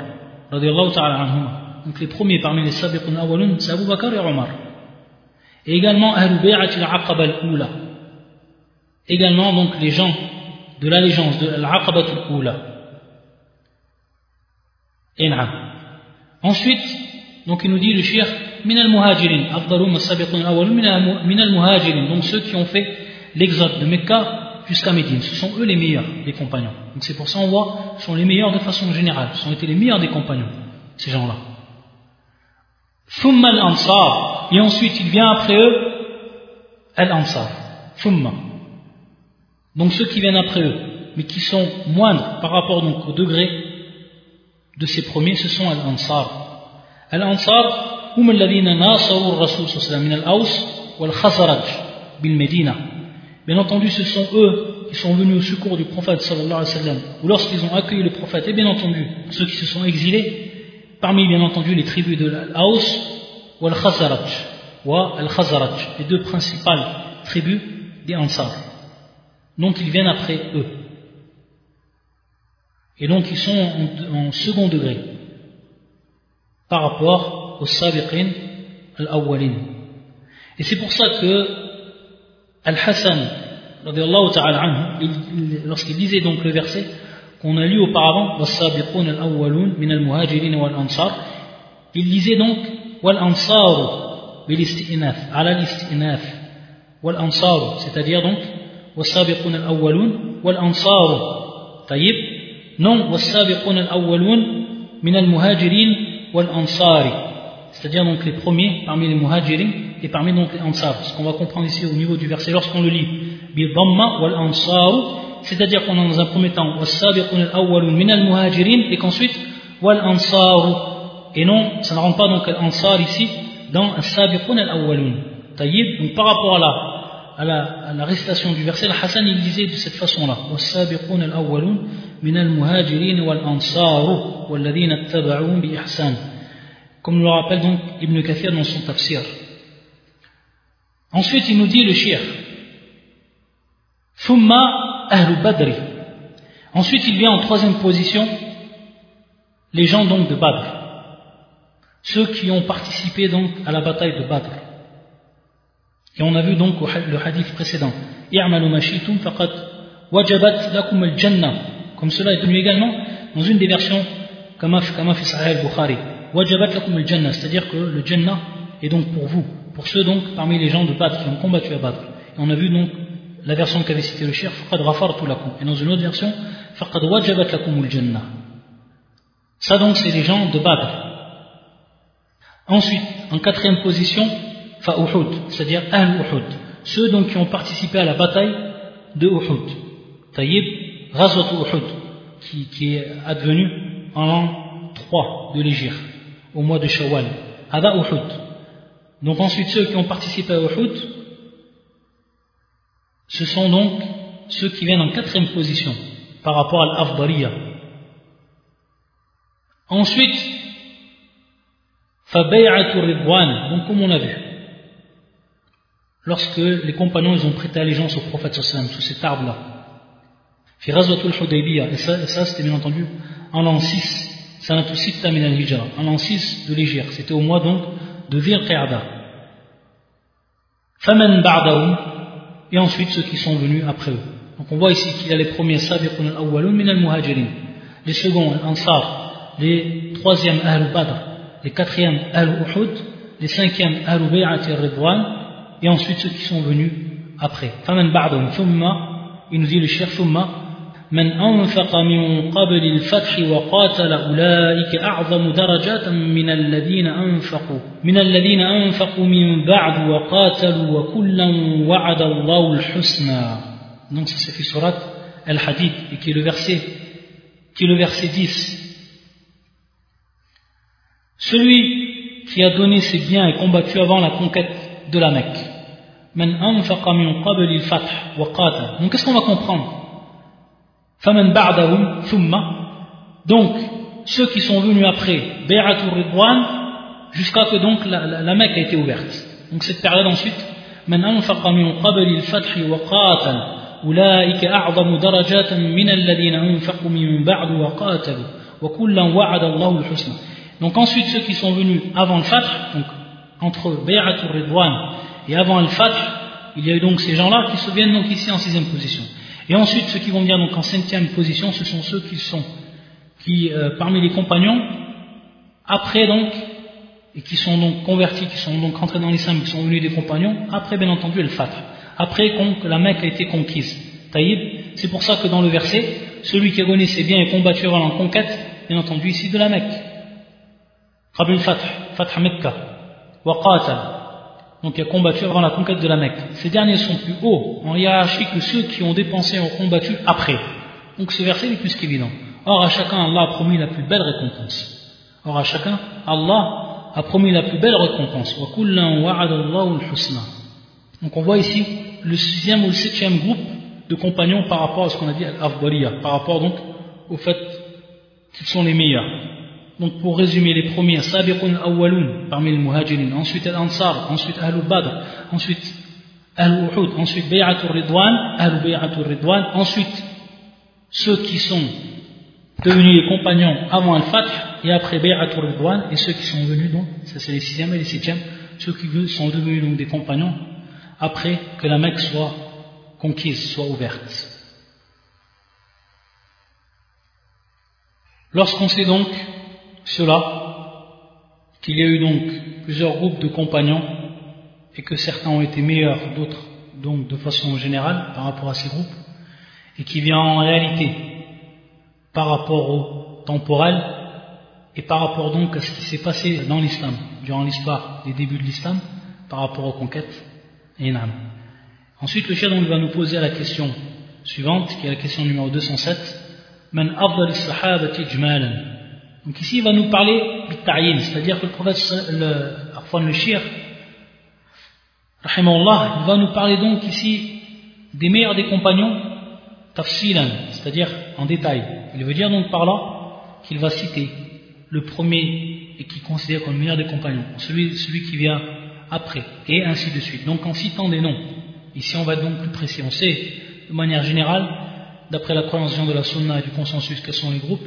Donc les premiers parmi les sabiqun awalun, c'est Abu Bakr et Omar. Et également Ahlul Bay'at al-Aqaba al-Ula. Également donc les gens de l'allégeance de l'Aqaba al-Ula. Et Ensuite, donc il nous dit le shir min al-muhajirin, afdalum as-sabiqun awwalun min al-muhajirin, donc ceux qui ont fait l'exode de Mecca jusqu'à Médine, ce sont eux les meilleurs des compagnons. Donc c'est pour ça on voit, ce sont les meilleurs de façon générale, ce sont été les meilleurs des compagnons, ces gens-là. Thumma al-ansar, et ensuite il vient après eux al-ansar, thumma. Donc ceux qui viennent après eux, mais qui sont moindres par rapport donc au degré de ces premiers, ce sont al-ansar. Al-ansar, هم الذين ناصروا الرسول صلى الله عليه وسلم من الأوس والخزرج بالمدينة Bien entendu, ce sont eux qui sont venus au secours du prophète sallallahu alayhi ou lorsqu'ils ont accueilli le prophète, et bien entendu, ceux qui se sont exilés, parmi bien entendu les tribus de l'Aus ou al-Khazaraj, ou al-Khazaraj, les deux principales tribus des Ansar. Donc ils viennent après eux. Et donc ils sont en, en second degré par rapport aux sabiqin al-awwalin. Et c'est pour ça que Al-Hassan, lorsqu'il disait donc le verset qu'on a lu auparavant, وَالسَّابِقُونَ الْأَوَّلُونَ مِنَ الْمُهَاجِرِينَ وَالْأَنصَارِ Il disait donc وَالْأَنصَارُ بِالْإِسْتِئْنَافِ على الْإِسْتِئْنَافِ وَالْأَنصَارُ c'est-à-dire donc وَالسَّابِقُونَ الْأَوَّلُونَ وَالْأَنصَارُ طيب non c'est-à-dire donc les premiers parmi les muhajirin et parmi donc les ansar. Ce qu'on va comprendre ici au niveau du verset lorsqu'on le lit, wal c'est-à-dire qu'on a dans un premier temps al min al muhajirin et qu'ensuite wal ansar et non, ça ne rentre pas donc al ansar ici dans as-sabiqun al awwalun. Donc par rapport à la à la, à la récitation du verset, le Hassan il disait de cette façon-là والسابقون الأولون من المهاجرين والأنصار والذين اتبعوهم بإحسان comme le rappelle donc Ibn Kathir dans son tafsir. Ensuite, il nous dit le shir. Thumma badri. Ensuite, il vient en troisième position les gens donc de Badr. Ceux qui ont participé donc à la bataille de Badr. Et on a vu donc le hadith précédent. wajabat lakum al-jannah. Comme cela est venu également dans une des versions kama fi sahih al-Bukhari c'est-à-dire que le Jannah est donc pour vous, pour ceux donc parmi les gens de Badr qui ont combattu à Badr. On a vu donc la version qu'avait cité le shir, faqad lakum. Et dans une autre version, faqad wajabat lakum jannah Ça donc c'est les gens de Badr. Ensuite, en quatrième position, Fa'uhud, c'est-à-dire Al-Uhud, ceux donc qui ont participé à la bataille de Uhud. Taïb, Razwat Uhud, qui, qui est advenu en l'an 3 de l'Égypte, au mois de Shawwal. Ada Uhud. Donc ensuite, ceux qui ont participé à Uhud, ce sont donc ceux qui viennent en quatrième position par rapport à l'Afdariya. Ensuite, Fabay'atu Ridwan, donc comme on a vu, lorsque les compagnons ils ont prêté allégeance au prophète sallam sous cet arbre-là. Fi Razwatul Hudaybiyah, et ça, ça c'était bien entendu en l'an 6, en l'an 6 de l'Égyre. C'était au mois donc de Dhir-Qa'da. Faman et ensuite ceux qui sont venus après eux. Donc on voit ici qu'il y a les premiers sabiqun al-awwalun min al-muhajirin, les seconds al-ansar, les troisièmes al-badr, les quatrièmes al-uhud, les cinquièmes al-bay'at al-ridwan, et ensuite ceux qui sont venus après. Faman ba'dahum, thumma, il nous dit le cher thumma, من أنفق من قبل الفتح وقاتل أولئك أعظم درجات من الذين أنفقوا من الذين أنفقوا من بعد وقاتلوا وكلا وعد الله الحسنى. Donc c'est في سورة الحديد et qui est le verset qui 10 Celui qui a donné ses biens et combattu avant la conquête de la Mecque. من أنفق من قبل الفتح وقاتل. Donc qu'est-ce qu'on فمن بعدهم ثم donc ceux qui sont venus après Bay'atul Ridwan jusqu'à que donc la, la, la Mecque a été ouverte donc cette période ensuite من أنفق من قبل الفتح وقاتل أولئك أعظم درجات من الذين أنفقوا من بعد وقاتلوا وكلا وعد الله الحسنى donc ensuite ceux qui sont venus avant le Fath donc entre Bay'atul Ridwan et avant le Fath il y a eu donc ces gens-là qui se viennent donc ici en sixième position et ensuite, ceux qui vont venir donc en cinquième position, ce sont ceux qui sont, qui, euh, parmi les compagnons, après donc, et qui sont donc convertis, qui sont donc rentrés dans l'islam, qui sont venus des compagnons, après bien entendu le Fatr, après que la Mecque a été conquise. Taïb, c'est pour ça que dans le verset, celui qui a donné ses biens et combattu en conquête, bien entendu ici de la Mecque. Qabl Fatr, Fatr Mecca, wa qatal, donc qui a combattu avant la conquête de la Mecque. Ces derniers sont plus hauts en hiérarchie que ceux qui ont dépensé et ont combattu après. Donc ce verset est plus qu'évident. Or à chacun Allah a promis la plus belle récompense. Or à chacun Allah a promis la plus belle récompense. Donc on voit ici le sixième ou le septième groupe de compagnons par rapport à ce qu'on a dit à par rapport donc au fait qu'ils sont les meilleurs. Donc pour résumer les premiers, Sabiqun Awwalun parmi les Muhajirin, ensuite Al-Ansar, ensuite Ahlul Badr, ensuite Ahlul Uhud, ensuite Bay'atul Ridwan, Ahlul Bay'atul ensuite ceux qui sont devenus les compagnons avant Al-Fath et après Bay'atul Ridwan et ceux qui sont venus donc, ça c'est les sixièmes et les septièmes, ceux qui sont devenus donc des compagnons après que la Mecque soit conquise, soit ouverte. Lorsqu'on sait donc cela qu'il y a eu donc plusieurs groupes de compagnons et que certains ont été meilleurs, d'autres donc de façon générale par rapport à ces groupes, et qui vient en réalité par rapport au temporel et par rapport donc à ce qui s'est passé dans l'islam, durant l'histoire des débuts de l'islam, par rapport aux conquêtes et Ensuite, le chef va nous poser la question suivante, qui est la question numéro 207. Man donc ici, il va nous parler du ta'yin, c'est-à-dire que le prophète, le, Arfan le Shir, il va nous parler donc ici des meilleurs des compagnons, tafsilan, c'est-à-dire en détail. Il veut dire donc par là qu'il va citer le premier et qui considère comme le meilleur des compagnons, celui, celui qui vient après, et ainsi de suite. Donc en citant des noms, ici on va donc plus précis. On sait de manière générale, d'après la croyance de la sunna et du consensus, quels sont les groupes,